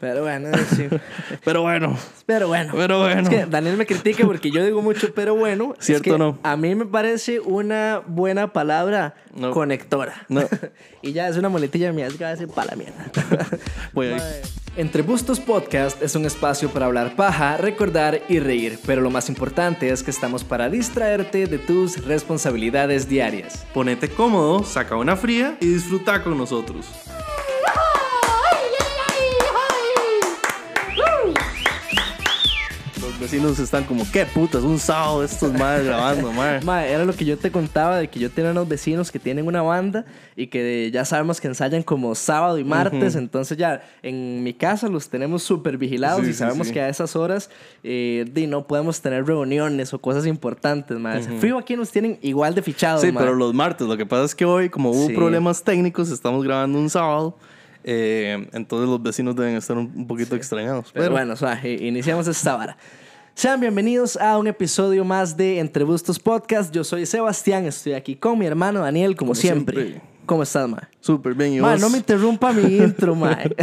Pero bueno, sí. Pero bueno, Pero bueno. pero bueno. Es que Daniel me critica porque yo digo mucho, pero bueno. es ¿Cierto que o no? A mí me parece una buena palabra No. conectora. No. y ya es una muletilla mía, es que va a decir para la mierda. Voy ahí. Entre Bustos Podcast es un espacio para hablar paja, recordar y reír, pero lo más importante es que estamos para distraerte de tus responsabilidades diarias. Ponete cómodo, saca una fría y disfruta con nosotros. Vecinos están como, ¿qué putas? Un sábado estos madres grabando, madre. Mae, era lo que yo te contaba de que yo tenía unos vecinos que tienen una banda y que ya sabemos que ensayan como sábado y martes, entonces ya en mi casa los tenemos súper vigilados Sí, y sí, sabemos sí. que a esas horas eh, no podemos tener reuniones o cosas importantes, mae. Fijo aquí nos tienen igual de fichados, Sí, mae. pero los martes, lo que pasa es que hoy, como hubo Sí. problemas técnicos, estamos grabando un sábado. eh, entonces los vecinos deben estar un, poquito extrañados. Pero Pero, bueno, suave, iniciamos esta vara. Sean bienvenidos a un episodio más de Entre Bustos Podcast. Yo soy Sebastián, estoy aquí con mi hermano Daniel, como, Como siempre. siempre. ¿Cómo estás, mae? súper bien. ¿Y vos? no me interrumpa mi intro, mae.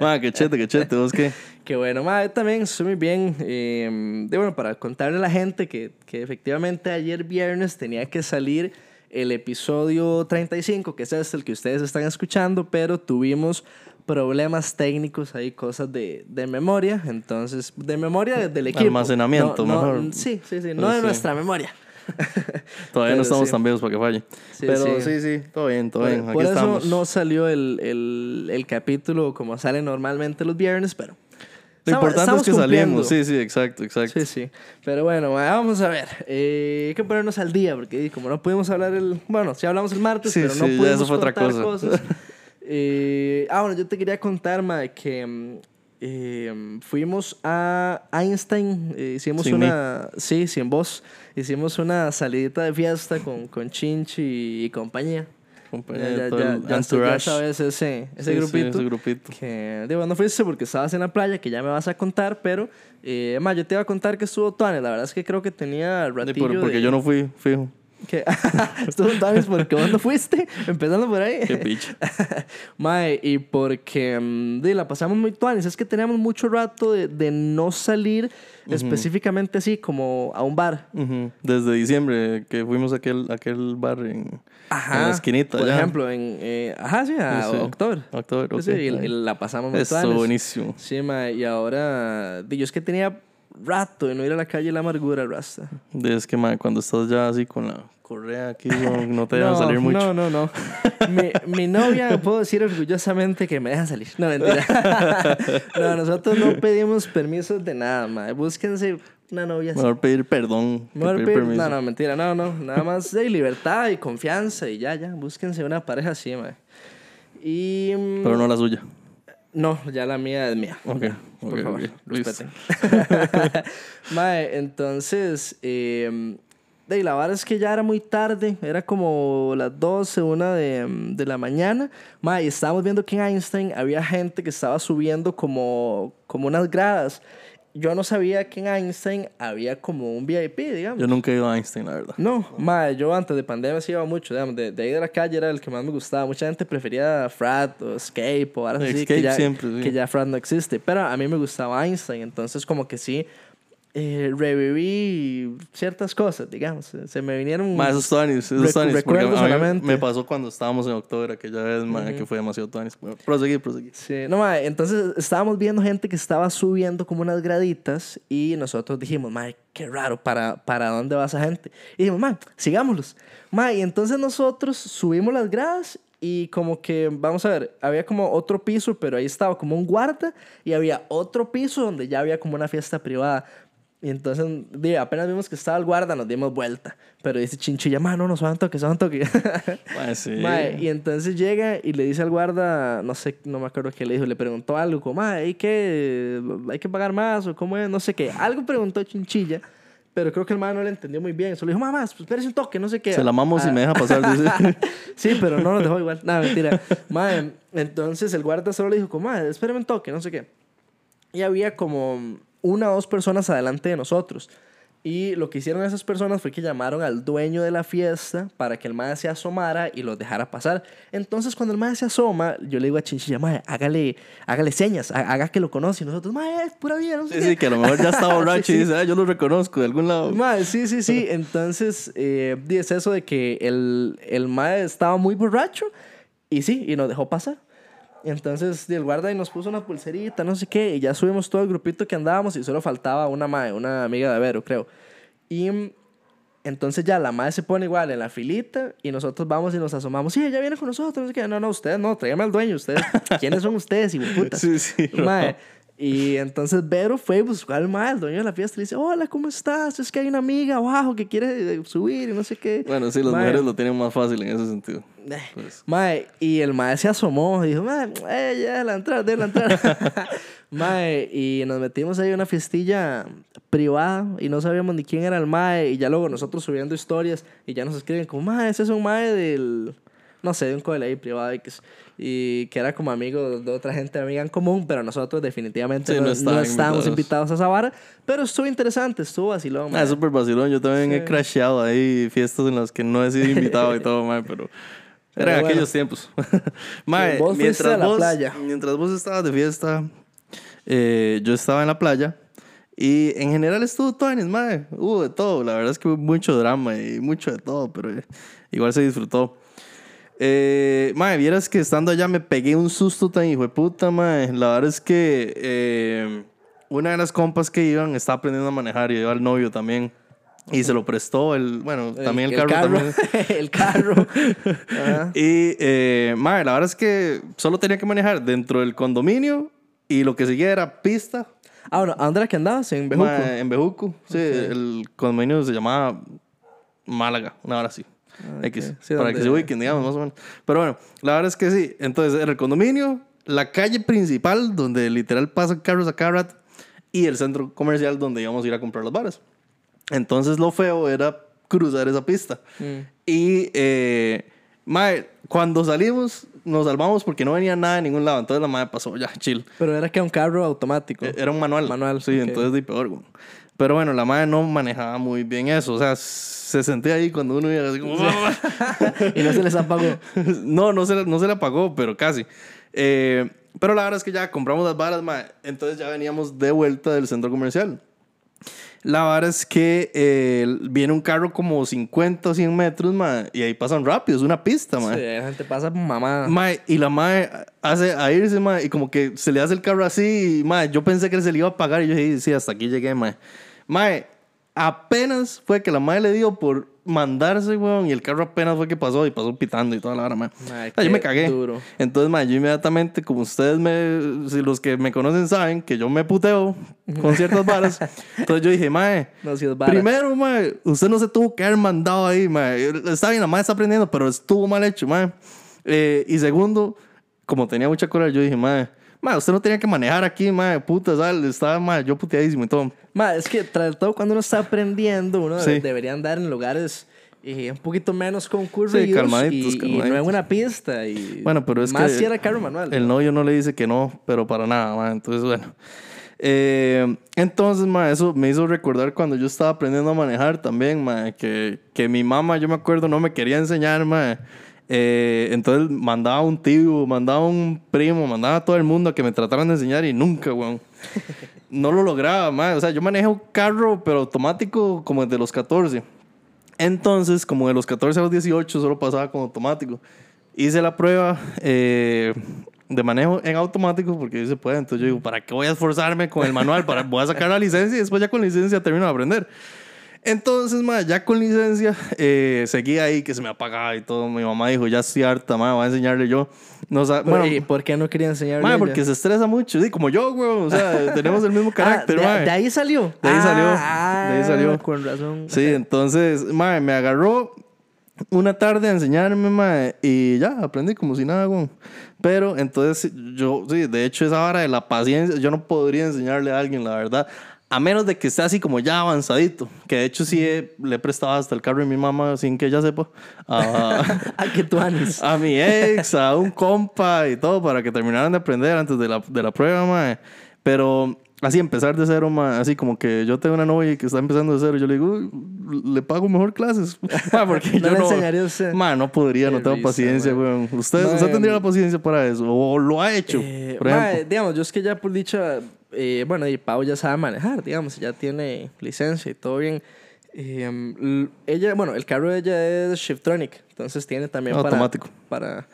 Ma, qué chete, qué chete. ¿Vos qué? Qué bueno, mae, yo también estoy muy bien. eh, de bueno, para contarle a la gente que, que efectivamente ayer viernes tenía que salir el episodio 35, que es el que ustedes están escuchando, pero tuvimos problemas técnicos ahí, cosas de, de memoria, entonces, de memoria del equipo. Almacenamiento, No, no, mejor. Sí, sí, sí, no Pues de sí. nuestra memoria. Todavía Pero no estamos sí. tan viejos para que falle. Sí, Pero sí. sí. sí, todo bien, todo bien. Aquí por eso estamos. no salió el, el, el capítulo como sale normalmente los viernes, pero... Lo estamos- importante es que salimos. Sí, sí, exacto, exacto. Sí, sí. Pero bueno, vamos a ver. Eh, hay que ponernos al día porque como no pudimos hablar el... Bueno, sí hablamos el martes, Sí, pero no sí, ya pudimos eso fue otra cosa. cosas. Eh, ah, bueno, yo te quería contar, ma, que mm, eh, fuimos a Einstein, eh, hicimos Sin una... Sí, sin vos. Hicimos una salidita de fiesta con, con Chinchi y compañía. Compañía, Ya, ya, ya, ya, sabes ese, ese Sí, sí, grupito. ese grupito. Que, digo, no fuiste porque estabas en la playa, que ya me vas a contar, pero, eh, ma, yo te iba a contar que estuvo Tuanes. La verdad es que creo que tenía Sí, ratillo pero porque de- yo no fui, fijo. Que, estuvo Tuanes porque vos no fuiste, empezando por ahí. Qué picha. Mae, y porque mm, la pasamos muy tuanis. Es que teníamos mucho rato de, de no salir específicamente así como a un bar. Desde diciembre que fuimos a aquel, aquel bar en, en la esquinita. Por allá. ejemplo, en... eh, ajá, sí, a Sí, sí. octubre. Octubre, Sí, ok. y, y la pasamos muy tuanis. buenísimo. Sí, ma, y ahora, yo es que tenía rato de no ir a la calle La Amargura, Rasta. Es que, ma, cuando estás ya así con la correa aquí, no, no te dejan salir mucho. No, no, no. mi, mi novia, puedo decir orgullosamente que me deja salir. No, mentira. no, nosotros no pedimos permisos de nada, ma. Búsquense una novia así. Mejor pedir perdón. Mejor pedir pedir- permiso. no, no, mentira, no, no. Nada más de libertad y confianza y ya, ya. Búsquense una pareja así, ma. Y. mm, Pero no la suya. No, ya la mía es mía. Ok, Ya, por ok, favor, ok, listo. respeten. Mae, entonces, eh, de la verdad es que ya era muy tarde, era como las 12, una de, de la mañana. Mae, estábamos viendo que en Einstein había gente que estaba subiendo como, como unas gradas. Yo no sabía que en Einstein había como un VIP, digamos. Yo nunca he ido a Einstein, la verdad. No, mae, yo antes de pandemia sí iba mucho, digamos, de, de ahí de la calle era el que más me gustaba. Mucha gente prefería Frat o Escape o ahora sí, que ya, siempre, sí. que ya Frat no existe. Pero a mí me gustaba Einstein, entonces como que sí eh, reviví ciertas cosas, digamos. Se me vinieron... Ma, esos tuanis, esos tuanis. Porque a recuerdos mí a la mente. me pasó cuando estábamos en octubre, aquella vez, ma, que fue demasiado tuanis. Bueno, proseguí, proseguí. Sí, no, mae, entonces estábamos viendo gente que estaba subiendo como unas graditas y nosotros dijimos, mae, qué raro, ¿para, para dónde va esa gente? Y dijimos, mae, sigámoslos. Mae, y entonces nosotros subimos las gradas y como que, vamos a ver, había como otro piso, pero ahí estaba como un guarda y había otro piso donde ya había como una fiesta privada. Y entonces, di, apenas vimos que estaba el guarda, nos dimos vuelta. Pero dice Chinchilla, ma, no, no, suban toque, suban toque. Ma, sí. Mae, y entonces llega y le dice al guarda, no sé, no me acuerdo qué le dijo, le preguntó algo, como, "Mae, ¿hay que, hay que pagar más o cómo es? No sé qué. Algo preguntó Chinchilla, pero creo que el mae no le entendió muy bien. Solo dijo, mamá, pues espérese un toque, no sé qué. Se la mamos y Ah, me deja pasar. dice. sí, pero no nos dejó igual. Nada, mentira. Mae, entonces el guarda solo le dijo, como, "Mae, espérame un toque, no sé qué. Y había como una o dos personas adelante de nosotros. Y lo que hicieron esas personas fue que llamaron al dueño de la fiesta para que el mae se asomara y los dejara pasar. Entonces, cuando el mae se asoma, yo le digo a Chinchilla, mae, hágale, hágale señas, ha- haga que lo conoce. Y nosotros, mae, es pura vida, no sé Sí, qué". sí, que a lo mejor ya está borracho Sí, y dice, ah, yo lo reconozco de algún lado. Mae, sí, sí, sí. Entonces, eh, es eso de que el, el mae estaba muy borracho y sí, y nos dejó pasar. Entonces, el guarda y nos puso una pulserita, no sé qué, y ya subimos todo el grupito que andábamos y solo faltaba una mae, una amiga de Vero, creo. Y entonces ya la madre se pone igual en la filita y nosotros vamos y nos asomamos. Sí, ella viene con nosotros. no. No, ustedes no, tráigame al dueño. Ustedes, ¿quiénes son ustedes? Y puta. Sí, sí, no. Y entonces Vero fue y buscó al mae, el dueño de la fiesta, y le dice, hola, ¿cómo estás? Es que hay una amiga abajo que quiere eh, subir y no sé qué. Bueno, sí, las Mae, mujeres lo tienen más fácil en ese sentido. eh, Pues. Mae, y el mae se asomó y dijo, mae, eh, ya, la entrada, de la entrada. mae, y nos metimos ahí a una fiestilla privada y no sabíamos ni quién era el mae. Y ya luego nosotros subiendo historias y ya nos escriben como, mae, ese es un mae del, no sé, de un colegio privado X", y que era como amigo de otra gente amiga en común, pero nosotros definitivamente Sí, no, no estábamos invitados. invitados a esa vara. Pero estuvo interesante, estuvo vacilón. Ah, súper vacilón. Yo también he Sí. crasheado ahí fiestas en las que no he sido invitado y todo, mae, pero... Pero Eran bueno. aquellos tiempos. mae, vos mientras a la vos, playa. Mientras vos estabas de fiesta, eh, yo estaba en la playa. Y en general estuvo todo en mae. Hubo de todo. La verdad es que hubo mucho drama y mucho de todo, pero eh, igual se disfrutó. Eh, mae, vieras que estando allá me pegué un susto tan hijo de puta, mae. La verdad es que eh, una de las compas que iban estaba aprendiendo a manejar y iba al novio también. Y se lo prestó el, bueno, también el, carro, también. el carro. Ajá. Y, eh, mae, la verdad es que solo tenía que manejar dentro del condominio y lo que seguía era pista. Ah, bueno, ¿a dónde era que andabas? En Bejuco. En Bejuco. Sí, el condominio se llamaba Málaga, una hora así. X, Ah, Sí, para que se ubiquen, digamos, más o menos. Pero bueno, la verdad es que sí. Entonces, era el condominio, la calle principal, donde literal pasan carros a cada rato, y el centro comercial donde íbamos a ir a comprar las varas. Entonces, lo feo era cruzar esa pista. Mm. Y, eh, mae, cuando salimos, nos salvamos porque no venía nada de ningún lado. Entonces, la madre pasó, ya, chill. Pero era que un carro automático. Eh, Era un manual. Manual, Sí, ok. entonces de peor, güey. Pero bueno, la madre no manejaba muy bien eso. O sea, se sentía ahí cuando uno iba así como... y no se les apagó. no, no se, no se la pagó, pero casi. Eh, pero la verdad es que ya compramos las varas, mae. Entonces ya veníamos de vuelta del centro comercial. La verdad es que eh, viene un carro como 50 o 100 metros, mae, y ahí pasan rápido, es una pista, mae. Sí, la gente pasa mamá. Mae, y la mae hace a irse, mae, y como que se le hace el carro así, y, mae, yo pensé que se le iba a pagar, y yo dije, sí, hasta aquí llegué, mae. Mae, apenas fue que la mae le dio por mandarse, weón, y el carro apenas fue que pasó, y pasó pitando y toda la hora, mae. Sea, yo me cagué. duro. Entonces, mae, yo inmediatamente, como ustedes me, si los que me conocen saben, que yo me puteo con ciertas varas, entonces yo dije, mae, No, si. Primero, mae, usted no se tuvo que haber mandado ahí, mae. Está bien, la mae está aprendiendo, pero estuvo mal hecho, mae. Eh, y segundo, como tenía mucha cólera, yo dije, mae, mae, usted no tenía que manejar aquí, mae, puta, ¿sabes? Estaba, mae, yo puteadísimo y todo. Ma, es que tras de todo cuando uno está aprendiendo, uno Sí. debería andar en lugares eh, un poquito menos concurridos Sí, calmaditos, y, y no en calmaditos. una pista. Y Bueno, pero es más que si era carro manual. El novio no le dice que no, pero para nada, mae. Entonces, bueno. Eh, entonces, mae, eso me hizo recordar cuando yo estaba aprendiendo a manejar también, mae, que, que mi mamá, yo me acuerdo, no me quería enseñar, mae. Eh, entonces mandaba un tío, mandaba un primo, mandaba a todo el mundo a que me trataran de enseñar y nunca, weón. No lo lograba, mae. O sea, yo manejo carro, pero automático como desde los 14. Entonces, como de los 14 a los 18, solo pasaba con automático. Hice la prueba eh, de manejo en automático porque se puede. Entonces yo digo, ¿para qué voy a esforzarme con el manual? Para, voy a sacar la licencia y después ya con licencia termino de aprender. Entonces, ma, ya con licencia, eh, seguí ahí que se me apagaba y todo. Mi mamá dijo, ya estoy harta, ma, voy a enseñarle yo. No, Pero, bueno, ¿Y por qué no quería enseñarle? ma, ella? porque se estresa mucho. Sí, como yo, güey. O sea, tenemos el mismo Ah, carácter, de, ma. de ahí salió. De ahí salió, Ah, de ahí salió. Con razón. Sí, entonces, mae, me agarró una tarde a enseñarme, mae, y ya, aprendí como si nada, güey. Pero entonces, yo, sí, de hecho, esa hora de la paciencia, yo no podría enseñarle a alguien, la verdad. A menos de que esté así como ya avanzadito. Que de hecho sí he- le he prestado hasta el carro de mi mamá sin que ella sepa. A, Ah, que tú anes. a mi ex, a un compa y todo para que terminaran de aprender antes de la, de la prueba, mae. Pero así empezar de cero, ma, así como que yo tengo una novia que está empezando de cero, yo le digo, "Uy, le pago mejor clases. Porque No yo le no, enseñaría a usted. Ma, no podría, Qué no tengo risa, paciencia, weón. ¿Usted, usted tendría la paciencia para eso, o lo ha hecho, Eh, por mae, ejemplo. digamos, yo es que ya por dicha, eh, bueno, y Pau ya sabe manejar, digamos, ya tiene licencia y todo bien. Eh, ella, bueno, el carro de ella es Shiftronic, entonces tiene también para... Automático. Para,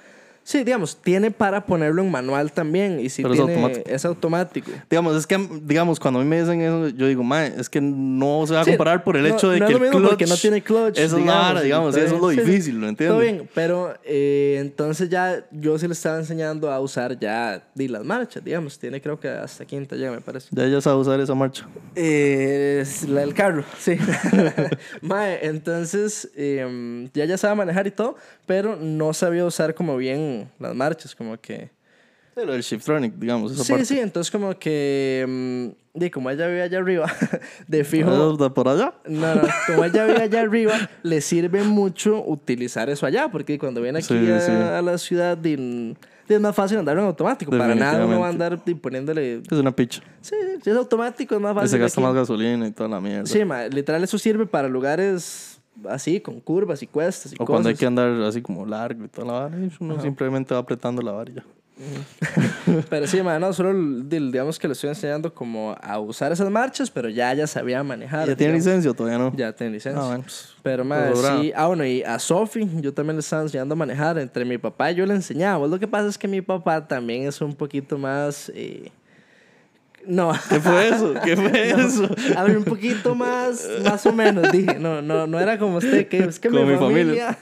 sí, digamos, tiene para ponerlo en manual también y si Pero es tiene, automático. es automático. Digamos, es que, digamos, cuando a mí me dicen eso, yo digo, ma, es que no se va a Sí, comparar por el no- hecho de no que es lo el clutch... porque no tiene clutch, Eso es la vara, digamos, está eso es lo bien. Sí, difícil, ¿lo entiendes? Todo bien, pero eh, entonces ya yo sí le estaba enseñando a usar ya di, las marchas, digamos, tiene creo que hasta quinta ya me parece. Ya ella sabe usar esa marcha. Eh, es la del carro, sí. Mae, entonces em, ya ya sabe manejar y todo, pero no sabía usar como bien las marchas, como que... Sí, lo del Shiftronic, digamos, esa Sí, parte. sí, entonces como que... em, di, como ella vive allá arriba, de fijo... ¿Eso de por allá? No, no, como ella vive allá arriba, le sirve mucho utilizar eso allá, porque cuando viene aquí Sí, a, sí. a la ciudad, di, es más fácil andar en automático. Para nada uno va a andar poniéndole... Es una picha. Sí, si es automático, es más Y fácil. se gasta aquí. más gasolina y toda la mierda. Sí, ma, literal eso sirve para lugares así, con curvas y cuestas y o cosas. cuando hay que andar así como largo y toda la vara, uno simplemente va apretando la ya. Pero sí, ma, no, solo di- digamos que le estoy enseñando como a usar esas marchas, pero ya ya sabía manejar. ¿Ya tiene digamos. licencia o todavía no? Ya tiene licencia. Ah, bueno, pues, Pero, pues, logrado. sí. Ah, bueno, y a Sofi yo también le estaba enseñando a manejar. Entre mi papá y yo le enseñaba. Pues Lo que pasa es que mi papá también es un poquito más... eh, No. ¿Qué fue eso? ¿Qué fue eso? A ver, un poquito más, más o menos, dije. No, no, no era como usted, que es que Como mi mi familia.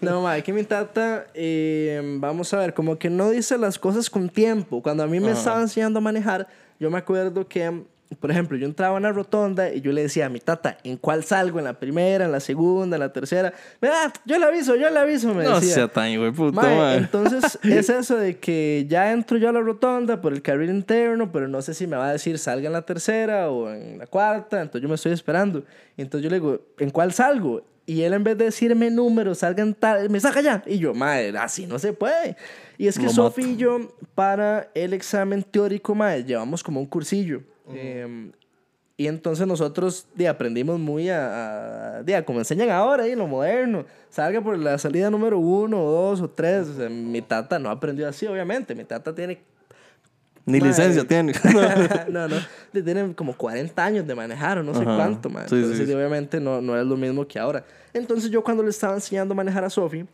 no, ma, que mi tata, eh, vamos a ver, como que no dice las cosas con tiempo. Cuando a mí me estaba enseñando a manejar, yo me acuerdo que, por ejemplo, yo entraba en la rotonda y yo le decía a mi tata, ¿en cuál salgo? ¿En la primera, en la segunda, en la tercera? "Ah, yo le aviso, yo le aviso, me No decía. sea tan hijo de puta, Mae, mae. entonces es eso de que ya entro yo a la rotonda por el carril interno, pero no sé si me va a decir salga en la tercera o en la cuarta, entonces yo me estoy esperando. Y entonces yo le digo, ¿en cuál salgo? Y él en vez de decirme números, salga en tal, me saca ya. Y yo, madre, así no se puede. Y es que Sofi y yo, para el examen teórico, madre, llevamos como un cursillo. Em, y entonces nosotros de, aprendimos muy a, a- de, como enseñan ahora, en lo moderno. Salga por la salida número uno, o dos o tres. O sea, mi tata no aprendió así, obviamente. Mi tata tiene... Ni Mae. licencia tiene. no, no. Tiene como 40 años de manejar o no sé Ajá. cuánto, man. Sí, sí, Entonces, sí. obviamente no, no es lo mismo que ahora. Entonces yo cuando le estaba enseñando a manejar a Sofi,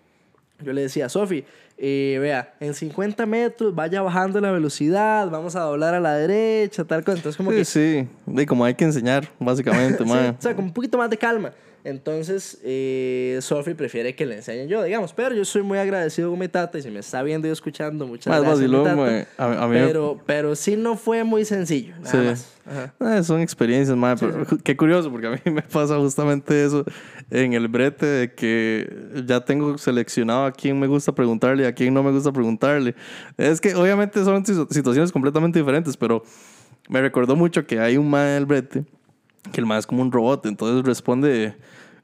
yo le decía, Sofi, eh, vea, en 50 metros vaya bajando la velocidad, vamos a doblar a la derecha, tal cosa. Entonces como que Sí, sí. Como hay que enseñar, básicamente, Sí, o sea, con un poquito más de calma. Entonces, eh, Sophie prefiere que le enseñe yo, digamos. Pero yo soy muy agradecido con mi tata y si me está viendo y escuchando, muchas Más gracias. mi vacilón, tata. mae. A, a mí me- pero, pero sí no fue muy sencillo, nada Sí. más. Ajá. Eh, son experiencias, mae, pero qué curioso, porque a mí me pasa justamente eso en el brete de que ya tengo seleccionado a quién me gusta preguntarle y a quién no me gusta preguntarle. Es que obviamente son situ- situaciones completamente diferentes, pero me recordó mucho que hay un mae del brete que el mae es como un robot, entonces responde.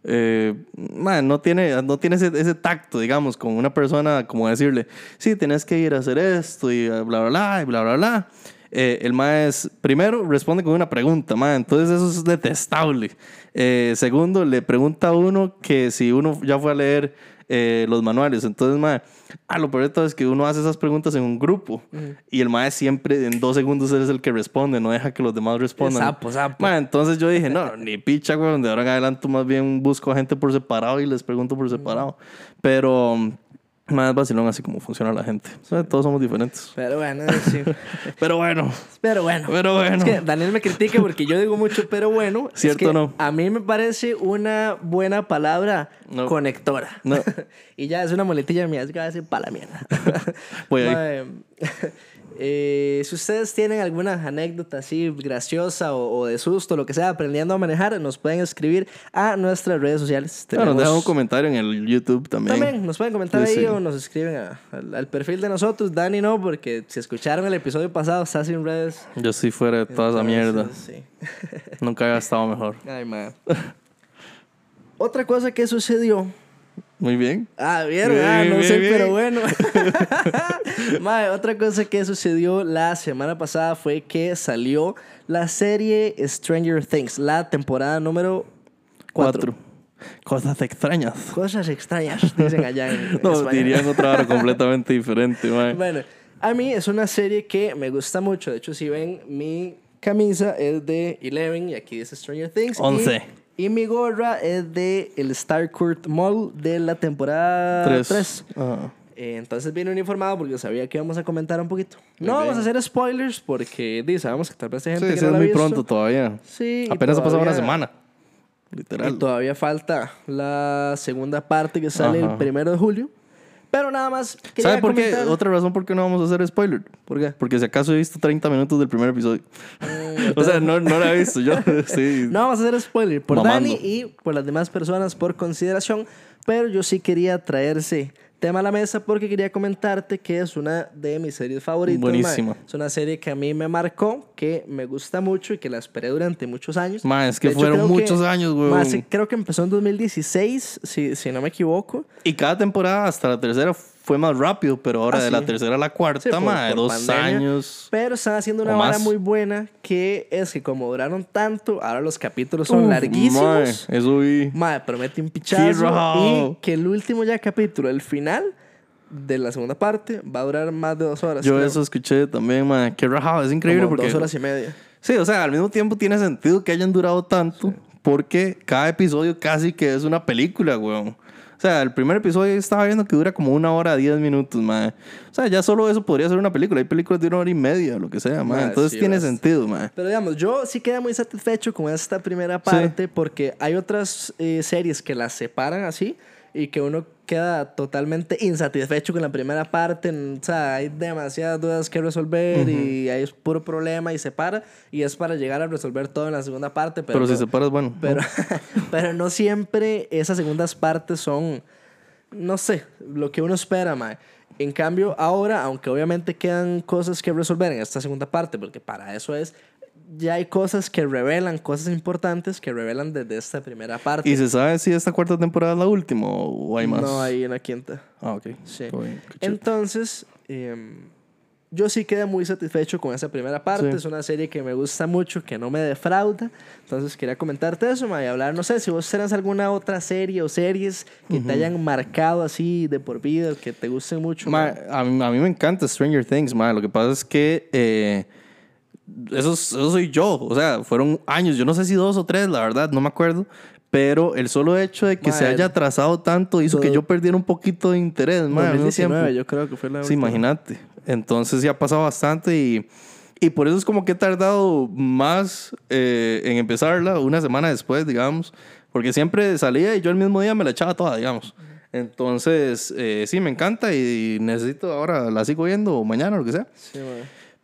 Eh, mae, no tiene, no tiene ese, ese tacto, digamos, con una persona, como decirle, sí, tienes que ir a hacer esto y bla, bla, bla, y bla, bla, bla. Eh, el mae es, primero, responde con una pregunta, mae, entonces eso es detestable. Eh, segundo, le pregunta a uno que si uno ya fue a leer eh, los manuales, entonces, mae, ah, lo peor de todo es que uno hace esas preguntas en un grupo y el mae siempre en dos segundos es el que responde, no deja que los demás respondan. Sapo, sapo. Mae, entonces yo dije, no, ni picha, güey, de ahora en adelante más bien busco a gente por separado y les pregunto por separado. Pero más vacilón así como funciona la gente. O sea, todos somos diferentes. Pero bueno, sí. Pero bueno, Pero bueno. pero bueno. Es que Daniel me critica porque yo digo mucho, pero bueno. es ¿Cierto que o no? A mí me parece una buena palabra No. conectora. No. y ya es una muletilla mía, es que va a decir para la mierda. Voy ahí. Eh, si ustedes tienen alguna anécdota así graciosa o, o de susto, lo que sea, aprendiendo a manejar, nos pueden escribir a nuestras redes sociales. Bueno, nos Tenemos- dejan un comentario en el YouTube también. también nos pueden comentar Sí, ahí sí. o nos escriben a- al, al perfil de nosotros. Dani no, porque si escucharon el episodio pasado, está sin redes. Yo sí fuera de toda esa mierda. Sí. Nunca había estado mejor. Ay, man. Otra cosa que sucedió Muy bien. Ah, vieron, Bien, ah, no bien, sé, bien. pero bueno. Mae, otra cosa que sucedió la semana pasada fue que salió la serie Stranger Things, la temporada número 4. Cuatro. Cosas extrañas. Cosas extrañas, dicen allá en No, España. dirían otra hora completamente diferente, mae. Bueno, a mí es una serie que me gusta mucho. De hecho, si ven, mi camisa es de Eleven y aquí dice Stranger Things. y- Once. Y, mi gorra es de el Starcourt Mall de la temporada Tres. 3. Ajá. Eh, entonces vine uniformado porque sabía que íbamos a comentar un poquito. Muy no bien. vamos a hacer spoilers porque di, sabemos que tal vez hay gente Sí, que sí, no es la muy visto. pronto todavía. Sí. y Apenas ha pasado una semana. Y Literal. todavía falta la segunda parte que sale Ajá. el primero de julio. Pero nada más. ¿Sabe por qué? Otra razón por qué no vamos a hacer spoiler. ¿Por qué? Porque si acaso he visto 30 minutos del primer episodio. Mm, o sea, no, no la he visto yo. sí. No vamos a hacer spoiler por Mamando. Dani y por las demás personas por consideración, pero yo sí quería traer ese tema a la mesa porque quería comentarte que es una de mis series favoritas. Buenísima. Es una serie que a mí me marcó, que me gusta mucho y que la esperé durante muchos años. Ma, es que hecho, fueron muchos años, ma, weón. sí, creo que empezó en 2016, si, si no me equivoco. Y cada temporada hasta la tercera fue más rápido, pero ahora Ah, de la sí. tercera a la cuarta, Sí, por- ma, de por dos pandemia. años. Pero están haciendo una vara muy buena que es que como duraron tanto, ahora los capítulos son Uf, larguísimos. ma, eso vi. Madre, promete un pichazo. Y que el último ya capítulo, el final de la segunda parte, va a durar más de dos horas. Yo creo. eso escuché también, ma. Qué rajado, es increíble Como porque... Dos horas y media. Sí, o sea, al mismo tiempo tiene sentido que hayan durado tanto porque cada episodio casi que es una película, weón. O sea, el primer episodio estaba viendo que dura como una hora, diez minutos, man. O sea, ya solo eso podría ser una película. Hay películas de una hora y media, lo que sea, man. Ma, Entonces sí, tiene basta. sentido, man. Pero digamos, yo sí quedé muy satisfecho con esta primera parte porque hay otras eh, series que las separan así y que uno queda totalmente insatisfecho con la primera parte. O sea, hay demasiadas dudas que resolver y hay puro problema y se para y es para llegar a resolver todo en la segunda parte. Pero, Pero, si no- se paras, bueno. Pero, pero no siempre esas segundas partes son, no sé, lo que uno espera, mae. En cambio, ahora, aunque obviamente quedan cosas que resolver en esta segunda parte, porque para eso es, ya hay cosas que revelan, cosas importantes que revelan desde esta primera parte. ¿Y se sabe si esta cuarta temporada es la última o hay más? No hay una quinta. Ah, ok. Sí. Bien. Entonces, em, yo sí quedé muy satisfecho con esa primera parte. Sí. Es una serie que me gusta mucho, que no me defrauda. Entonces, quería comentarte eso, ma, y hablar, no sé, si vos tenés alguna otra serie o series que te hayan marcado así de por vida, que te gusten mucho. Ma, ma. a, mí, a mí me encanta Stranger Things, ma. Lo que pasa es que eh, eso, es- eso soy yo. O sea, fueron años, yo no sé si dos o tres, la verdad, no me acuerdo. Pero el solo hecho de que se haya atrasado tanto hizo que yo perdiera un poquito de interés, ma, al mismo 2019, tiempo. yo creo que fue la Sí, última. imagínate. Entonces ya ha pasado bastante y, y por eso es como que he tardado más eh, en empezarla, una semana después, digamos, porque siempre salía y yo el mismo día me la echaba toda, digamos. Entonces, eh, sí, me encanta y necesito ahora, la sigo viendo mañana o lo que sea. Sí.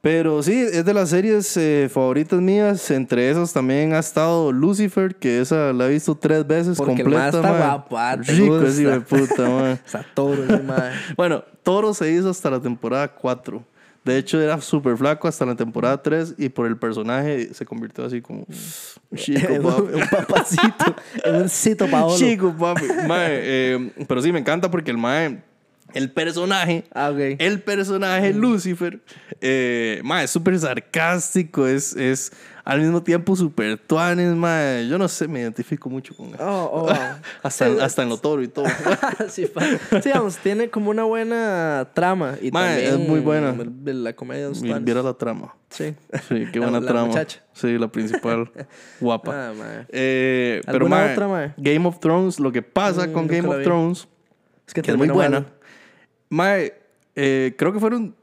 Pero sí, es de las series eh, favoritas mías. Entre esas también ha estado Lucifer, que esa la he visto tres veces Porque el completa. ma está ma. guapo, ah, te Rico gusta. ese hijo de puta, ma. Está todo, sí, ma. Bueno, Toro se hizo hasta la temporada 4. De hecho, era súper flaco hasta la temporada 3 y por el personaje se convirtió así como un chico, papi. un papacito, un cito Paolo. Chico, papi. Mae, eh, pero sí, me encanta porque el mae, el personaje, Ah, el personaje Lucifer, eh, es súper sarcástico, es, es al mismo tiempo súper tuanes, mae. Yo no sé, me identifico mucho con él. Oh, oh, wow. Hasta, hasta en lo toro y todo. sí, vamos, tiene como una buena trama. Y también es muy buena. el- La comedia de. Viera la trama. Sí. Sí, qué buena la trama. muchacha. Sí, la principal. Guapa. Ah. Eh, pero ¿Alguna mae, otra, mae? Game of Thrones, lo que pasa Mm, con Game of vi. Thrones, Es que, que es muy buena. mal. Mae, eh, creo que fueron.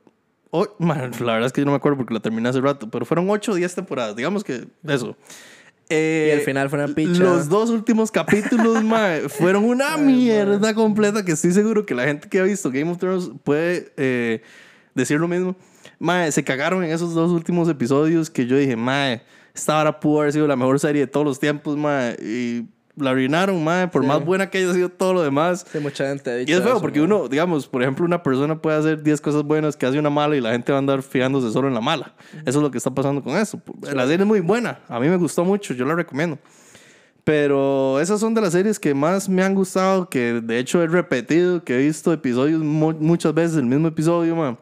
oh, mae, la verdad es que yo no me acuerdo porque la terminé hace rato, pero fueron 8 o 10 temporadas. Digamos que eso. Eh, Y al final fue una picha. Los dos últimos capítulos, mae, fueron una mierda completa que estoy seguro que la gente que ha visto Game of Thrones puede eh, decir lo mismo. Mae, se cagaron en esos dos últimos episodios que yo dije, mae, esta hora pudo haber sido la mejor serie de todos los tiempos, mae, y la arruinaron, mae, por Sí. más buena que haya sido todo lo demás. Sí, mucha gente ha Y dicho es feo eso, porque mae. uno, digamos, por ejemplo, una persona puede hacer 10 cosas buenas que hace una mala y la gente va a andar fijándose solo en la mala. Eso es lo que está pasando con eso. La serie es muy buena, a mí me gustó mucho, yo la recomiendo. Pero esas son de las series que más me han gustado, que de hecho he repetido, que he visto episodios mu- muchas veces, el mismo episodio, ma.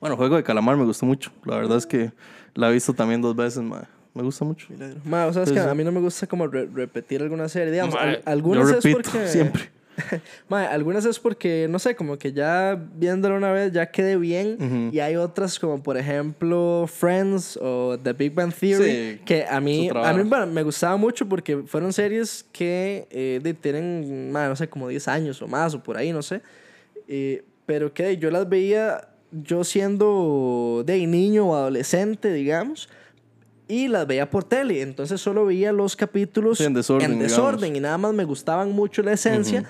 Bueno, Juego de Calamar me gustó mucho. La verdad es que la he visto también dos veces, ma. Me gusta mucho. Ma, o sea, es que a mí no me gusta como re- repetir alguna serie. Digamos, Ma, al- algunas yo es repito porque. siempre. Ma, algunas es porque, no sé, como que ya viéndolo una vez ya quedé bien. Ujú. Y hay otras como, por ejemplo, Friends o The Big Bang Theory. Sí, que a mí, es a mí bueno, me gustaba mucho porque fueron series que eh, de- tienen, ma, no sé, como 10 años o más o por ahí, no sé. Eh, pero que yo las veía yo siendo de niño o adolescente, digamos. Y las veía por tele, entonces solo veía los capítulos Sí, en desorden, en desorden y nada más me gustaban mucho la esencia.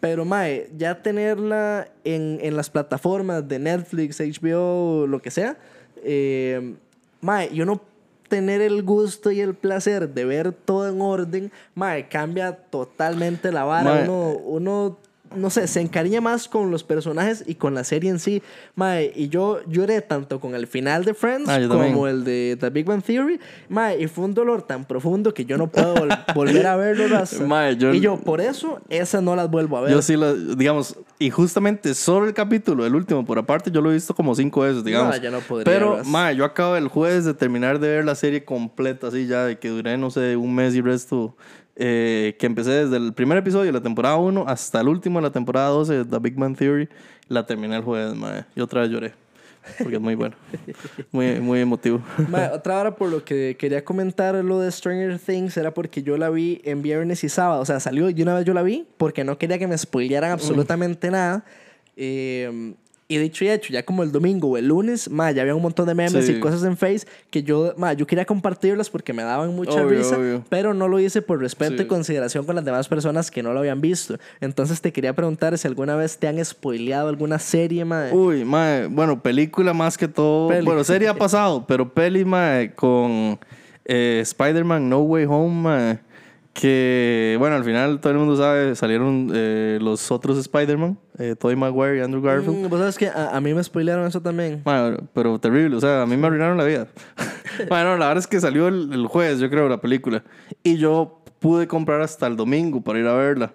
Pero, mae, ya tenerla en, en las plataformas de Netflix, HBO, lo que sea, eh, mae, yo no tener el gusto y el placer de ver todo en orden, mae, cambia totalmente la vara. Mae. Uno, uno, no sé, se encariña más con los personajes y con la serie en sí. Mae, y yo lloré tanto con el final de Friends Ah, como el de The Big Bang Theory. Mae, y fue un dolor tan profundo que yo no puedo vol- volver a verlo. Mae, yo- y yo, por eso, esas no las vuelvo a ver. Yo sí, la, digamos, y justamente solo el capítulo, el último, por aparte, yo lo he visto como cinco veces, digamos. yo no podría, Pero, Ras. ma, yo acabo el jueves de terminar de ver la serie completa, así ya, de que duré, no sé, un mes y resto. Eh, que empecé desde el primer episodio de la temporada 1 hasta el último de la temporada 12 de The Big Bang Theory. La terminé el jueves, ma. Y otra vez lloré. Porque es muy bueno. Muy, muy emotivo. Mae, otra hora por lo que quería comentar lo de Stranger Things era porque yo la vi en viernes y sábado. O sea, salió y una vez yo la vi porque no quería que me spoilearan absolutamente nada. Eh, y dicho y hecho, ya como el domingo o el lunes, ma, ya había un montón de memes Sí. y cosas en Face que yo, ma, yo quería compartirlas porque me daban mucha Obvio, risa, obvio. pero no lo hice por respeto Sí. y consideración con las demás personas que no lo habían visto. Entonces te quería preguntar si alguna vez te han spoileado alguna serie, ma. Uy, mae, bueno, película más que todo. Peli. Bueno, serie ha pasado, pero peli, mae, con eh, Spider-Man No Way Home, que, bueno, al final todo el mundo sabe, salieron eh, los otros Spider-Man, eh, Tobey Maguire y Andrew Garfield. Mm, Vos sabes que a, a mí me spoilearon eso también. Mae, pero terrible, o sea, a mí me arruinaron la vida. bueno, la verdad es que salió el, el jueves, yo creo, la película. Y yo pude comprar hasta el domingo para ir a verla.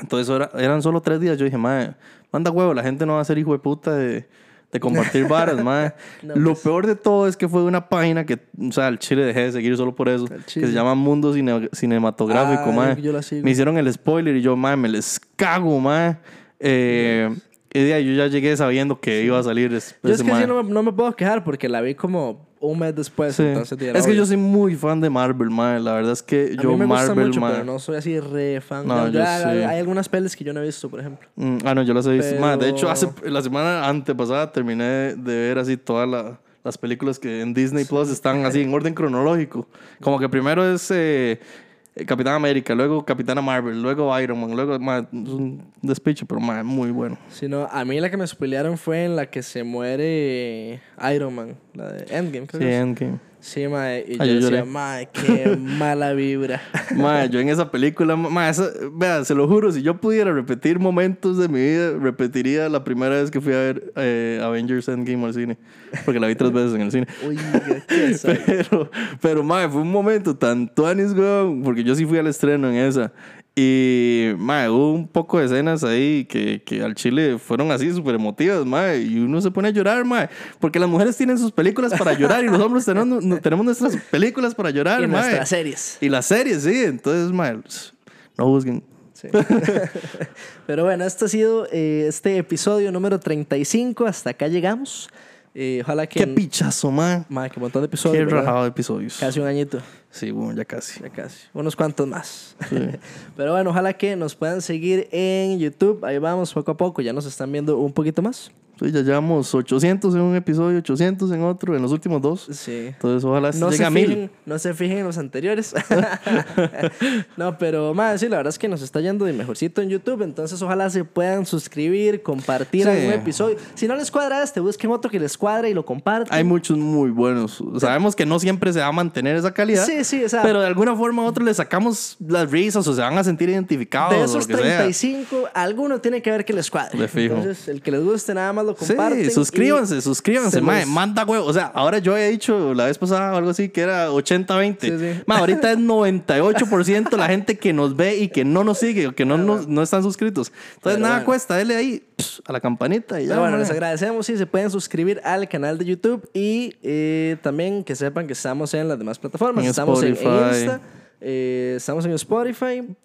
Entonces era- eran solo tres días. Yo dije, madre, manda huevo, la gente no va a ser hijo de puta de, de compartir varas, madre. No, Lo pues. peor de todo es que fue una página que, o sea, el chile dejé de seguir solo por eso, que se llama Mundo Cine- Cinematográfico, Ah, madre. Me hicieron el spoiler y yo, madre, me les cago, madre. Eh, y de ahí yo ya llegué sabiendo que iba a salir es- Yo es que sí no, me- no me puedo quejar porque la vi como un mes después. Sí. Entonces, di, era Es que obvio. yo soy muy fan de Marvel, mae. La verdad es que A yo mí me gusta Marvel, mucho, mae. pero no soy así re fan. No, Yo- yo hay, sí. hay algunas pelis que yo no he visto, por ejemplo. Mm, ah, no, yo las he visto. Pero- Mae, de hecho, hace, la semana antepasada terminé de ver así todas la- las películas que en Disney Plus están así en orden cronológico. Como que primero es eh, Capitán América, luego Capitana Marvel, luego Iron Man, luego es un despiche, pero muy bueno. Sino, a mí la que me spoilearon fue en la que se muere Iron Man, la de Endgame, creo Sí, que es. Endgame. Sí, mae. Y Ah, yo yo decía, lloré. mae, qué mala vibra. Mae, yo en esa película, mae, esa- vea, se lo juro, si yo pudiera repetir momentos de mi vida, repetiría la primera vez que fui a ver eh, Avengers Endgame al cine. Porque la vi tres veces en el cine. Uy, qué. Pero, pero, mae, fue un momento tan tuanis, weón, porque yo sí fui al estreno en esa. Y, mae, hubo un poco de escenas ahí que, que al chile fueron así súper emotivas, mae. Y uno se pone a llorar, mae. Porque las mujeres tienen sus películas para llorar y los hombres tenemos, no- tenemos nuestras películas para llorar, Y mae. nuestras series. Y las series, sí. Entonces, mae, no juzguen. Sí. Pero bueno, este ha sido eh, este episodio número 35. Hasta acá llegamos. Eh, ojalá que. Qué pichazo, mae. Mae, qué montón de episodios. Qué ¿verdad? rajado de episodios. Casi un añito. Sí, bueno, ya casi. Ya casi. Unos cuantos más. Pero bueno, ojalá que nos puedan seguir en YouTube. Ahí vamos poco a poco. Ya nos están viendo un poquito más. Sí, ya llevamos 800 en un episodio, 800 en otro, en los últimos dos. Sí. Entonces, ojalá No llegue se, a mil. fijen, no se fijen en los anteriores. no, pero más, sí, la verdad es que nos está yendo de mejorcito en YouTube. Entonces, ojalá se puedan suscribir, compartir Sí. algún episodio. Si no les cuadra este, busquen otro que les cuadre y lo compartan. Hay muchos muy buenos. Sabemos que no siempre se va a mantener esa calidad. Sí, sí, o sea, Pero de alguna forma u otra le sacamos las risas o se van a sentir identificados. de o esos lo que sea. 35, alguno tiene que ver que les cuadre. De fijo. Entonces, el que les guste, nada más lo comparten. Sí, suscríbanse, suscríbanse, se mae, los- manda huevo. O sea, ahora yo he dicho la vez pasada algo así que era 80-20. Sí, sí. Ahorita es 98% la gente que nos ve y que no nos sigue o que no, nos- no están suscritos. Entonces Pero nada bueno. cuesta, dele ahí pss, a la campanita y ya. Pero bueno, mae. les agradecemos y se pueden suscribir al canal de YouTube y eh, también que sepan que estamos en las demás plataformas. En estamos en, en Spotify. Insta, eh, estamos en Spotify,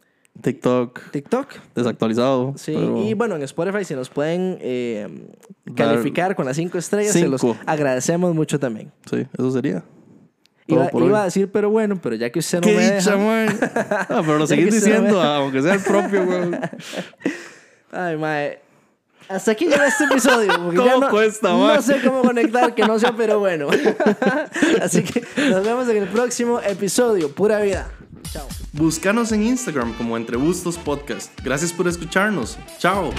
TikTok, TikTok. desactualizado. Sí, pero- y bueno, en Spotify si nos pueden eh, calificar con las cinco estrellas, se los agradecemos mucho también. Sí, eso sería. Iba, a decir, pero bueno, pero ya que usted no ¿Qué me dicha, deja... No, pero lo seguís diciendo, aunque sea el propio, güey. Ay, mae. Hasta aquí llega este episodio. ¿Cómo no, cuesta, No sé cómo conectar, que no sea, pero bueno. Así que nos vemos en el próximo episodio. Pura vida. Chao. Búscanos en Instagram como Entre Bustos Podcast. Gracias por escucharnos. Chao.